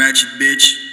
ratchet bitch.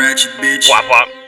Ratchet bitch. Wop wop.